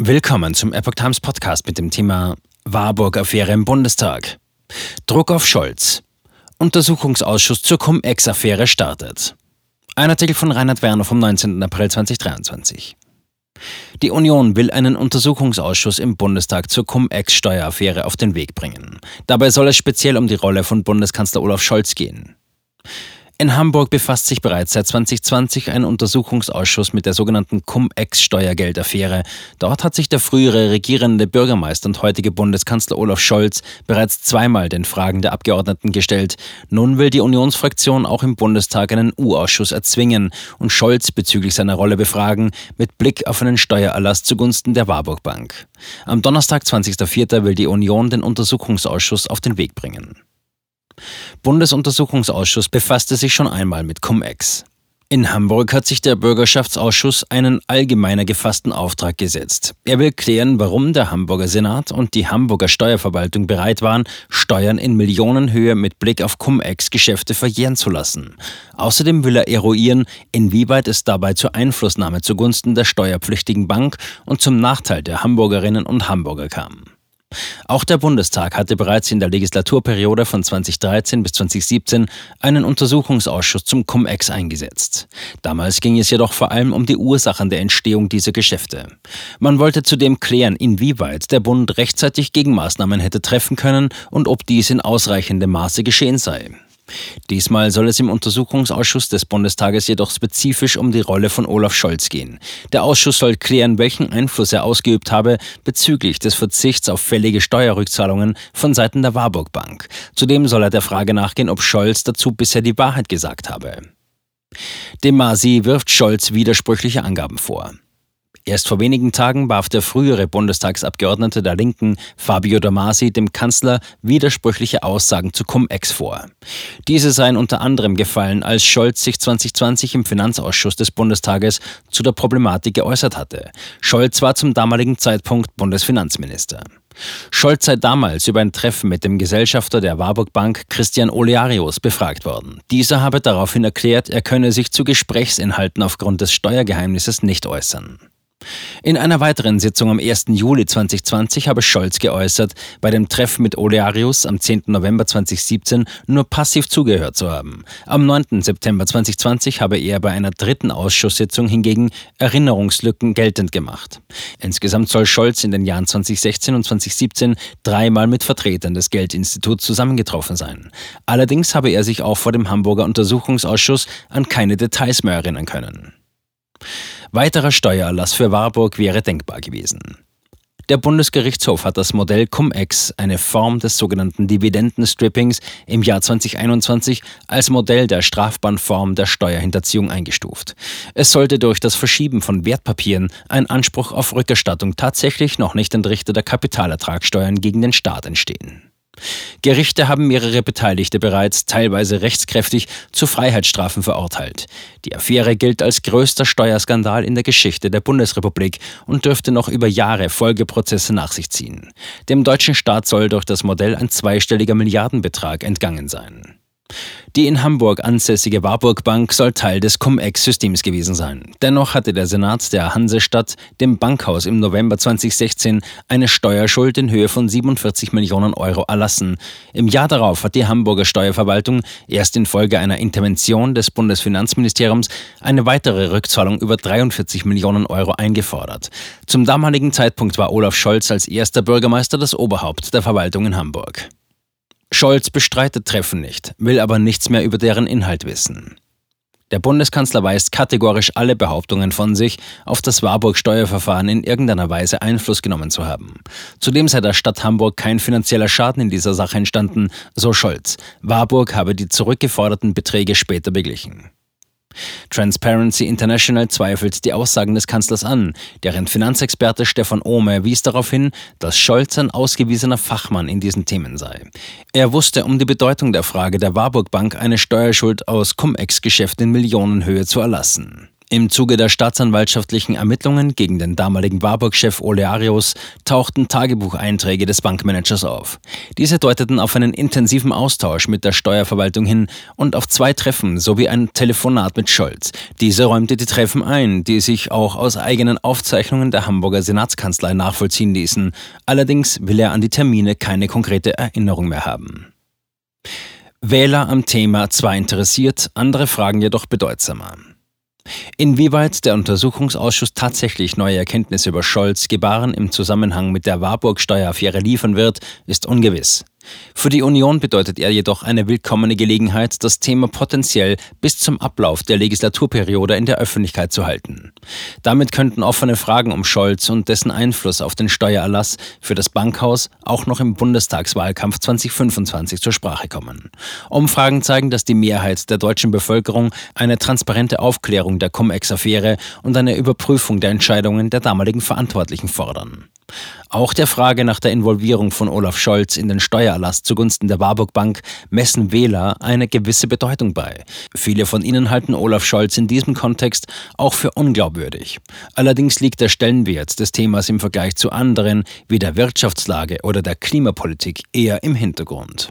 Willkommen zum Epoch Times Podcast mit dem Thema Warburg-Affäre im Bundestag. Druck auf Scholz. Untersuchungsausschuss zur Cum-Ex-Affäre startet. Ein Artikel von Reinhard Werner vom 19. April 2023. Die Union will einen Untersuchungsausschuss im Bundestag zur Cum-Ex-Steueraffäre auf den Weg bringen. Dabei soll es speziell um die Rolle von Bundeskanzler Olaf Scholz gehen. In Hamburg befasst sich bereits seit 2020 ein Untersuchungsausschuss mit der sogenannten Cum-Ex-Steuergeldaffäre. Dort hat sich der frühere regierende Bürgermeister und heutige Bundeskanzler Olaf Scholz bereits zweimal den Fragen der Abgeordneten gestellt. Nun will die Unionsfraktion auch im Bundestag einen U-Ausschuss erzwingen und Scholz bezüglich seiner Rolle befragen, mit Blick auf einen Steuererlass zugunsten der Warburg Bank. Am Donnerstag, 20.04. will die Union den Untersuchungsausschuss auf den Weg bringen. Bundesuntersuchungsausschuss befasste sich schon einmal mit Cum-Ex. In Hamburg hat sich der Bürgerschaftsausschuss einen allgemeiner gefassten Auftrag gesetzt. Er will klären, warum der Hamburger Senat und die Hamburger Steuerverwaltung bereit waren, Steuern in Millionenhöhe mit Blick auf Cum-Ex-Geschäfte verjähren zu lassen. Außerdem will er eruieren, inwieweit es dabei zur Einflussnahme zugunsten der steuerpflichtigen Bank und zum Nachteil der Hamburgerinnen und Hamburger kam. Auch der Bundestag hatte bereits in der Legislaturperiode von 2013 bis 2017 einen Untersuchungsausschuss zum Cum-Ex eingesetzt. Damals ging es jedoch vor allem um die Ursachen der Entstehung dieser Geschäfte. Man wollte zudem klären, inwieweit der Bund rechtzeitig Gegenmaßnahmen hätte treffen können und ob dies in ausreichendem Maße geschehen sei. Diesmal soll es im Untersuchungsausschuss des Bundestages jedoch spezifisch um die Rolle von Olaf Scholz gehen. Der Ausschuss soll klären, welchen Einfluss er ausgeübt habe bezüglich des Verzichts auf fällige Steuerrückzahlungen von Seiten der Warburg Bank. Zudem soll er der Frage nachgehen, ob Scholz dazu bisher die Wahrheit gesagt habe. Dem Masi wirft Scholz widersprüchliche Angaben vor. Erst vor wenigen Tagen warf der frühere Bundestagsabgeordnete der Linken, Fabio Damasi, dem Kanzler widersprüchliche Aussagen zu Cum-Ex vor. Diese seien unter anderem gefallen, als Scholz sich 2020 im Finanzausschuss des Bundestages zu der Problematik geäußert hatte. Scholz war zum damaligen Zeitpunkt Bundesfinanzminister. Scholz sei damals über ein Treffen mit dem Gesellschafter der Warburg Bank Christian Olearius befragt worden. Dieser habe daraufhin erklärt, er könne sich zu Gesprächsinhalten aufgrund des Steuergeheimnisses nicht äußern. In einer weiteren Sitzung am 1. Juli 2020 habe Scholz geäußert, bei dem Treffen mit Olearius am 10. November 2017 nur passiv zugehört zu haben. Am 9. September 2020 habe er bei einer dritten Ausschusssitzung hingegen Erinnerungslücken geltend gemacht. Insgesamt soll Scholz in den Jahren 2016 und 2017 dreimal mit Vertretern des Geldinstituts zusammengetroffen sein. Allerdings habe er sich auch vor dem Hamburger Untersuchungsausschuss an keine Details mehr erinnern können. Weiterer Steuererlass für Warburg wäre denkbar gewesen. Der Bundesgerichtshof hat das Modell Cum-Ex, eine Form des sogenannten Dividendenstrippings, im Jahr 2021 als Modell der strafbaren Form der Steuerhinterziehung eingestuft. Es sollte durch das Verschieben von Wertpapieren ein Anspruch auf Rückerstattung tatsächlich noch nicht entrichteter Kapitalertragssteuern gegen den Staat entstehen. Gerichte haben mehrere Beteiligte bereits, teilweise rechtskräftig, zu Freiheitsstrafen verurteilt. Die Affäre gilt als größter Steuerskandal in der Geschichte der Bundesrepublik und dürfte noch über Jahre Folgeprozesse nach sich ziehen. Dem deutschen Staat soll durch das Modell ein zweistelliger Milliardenbetrag entgangen sein. Die in Hamburg ansässige Warburg Bank soll Teil des Cum-Ex-Systems gewesen sein. Dennoch hatte der Senat der Hansestadt dem Bankhaus im November 2016 eine Steuerschuld in Höhe von 47 Millionen Euro erlassen. Im Jahr darauf hat die Hamburger Steuerverwaltung erst infolge einer Intervention des Bundesfinanzministeriums eine weitere Rückzahlung über 43 Millionen Euro eingefordert. Zum damaligen Zeitpunkt war Olaf Scholz als erster Bürgermeister das Oberhaupt der Verwaltung in Hamburg. Scholz bestreitet Treffen nicht, will aber nichts mehr über deren Inhalt wissen. Der Bundeskanzler weist kategorisch alle Behauptungen von sich, auf das Warburg-Steuerverfahren in irgendeiner Weise Einfluss genommen zu haben. Zudem sei der Stadt Hamburg kein finanzieller Schaden in dieser Sache entstanden, so Scholz. Warburg habe die zurückgeforderten Beträge später beglichen. Transparency International zweifelt die Aussagen des Kanzlers an. Deren Finanzexperte Stefan Ohme wies darauf hin, dass Scholz ein ausgewiesener Fachmann in diesen Themen sei. Er wusste um die Bedeutung der Frage der Warburg Bank, eine Steuerschuld aus Cum-Ex-Geschäften in Millionenhöhe zu erlassen. Im Zuge der staatsanwaltschaftlichen Ermittlungen gegen den damaligen Warburg-Chef Ole Arius tauchten Tagebucheinträge des Bankmanagers auf. Diese deuteten auf einen intensiven Austausch mit der Steuerverwaltung hin und auf zwei Treffen sowie ein Telefonat mit Scholz. Diese räumte die Treffen ein, die sich auch aus eigenen Aufzeichnungen der Hamburger Senatskanzlei nachvollziehen ließen. Allerdings will er an die Termine keine konkrete Erinnerung mehr haben. Wähler am Thema zwar interessiert, andere Fragen jedoch bedeutsamer. Inwieweit der Untersuchungsausschuss tatsächlich neue Erkenntnisse über Scholz Gebaren im Zusammenhang mit der Warburg-Steueraffäre liefern wird, ist ungewiss. Für die Union bedeutet er jedoch eine willkommene Gelegenheit, das Thema potenziell bis zum Ablauf der Legislaturperiode in der Öffentlichkeit zu halten. Damit könnten offene Fragen um Scholz und dessen Einfluss auf den Steuererlass für das Bankhaus auch noch im Bundestagswahlkampf 2025 zur Sprache kommen. Umfragen zeigen, dass die Mehrheit der deutschen Bevölkerung eine transparente Aufklärung der Cum-Ex-Affäre und eine Überprüfung der Entscheidungen der damaligen Verantwortlichen fordern. Auch der Frage nach der Involvierung von Olaf Scholz in den Steuererlass zugunsten der Warburg Bank messen Wähler eine gewisse Bedeutung bei. Viele von ihnen halten Olaf Scholz in diesem Kontext auch für unglaubwürdig. Allerdings liegt der Stellenwert des Themas im Vergleich zu anderen wie der Wirtschaftslage oder der Klimapolitik eher im Hintergrund.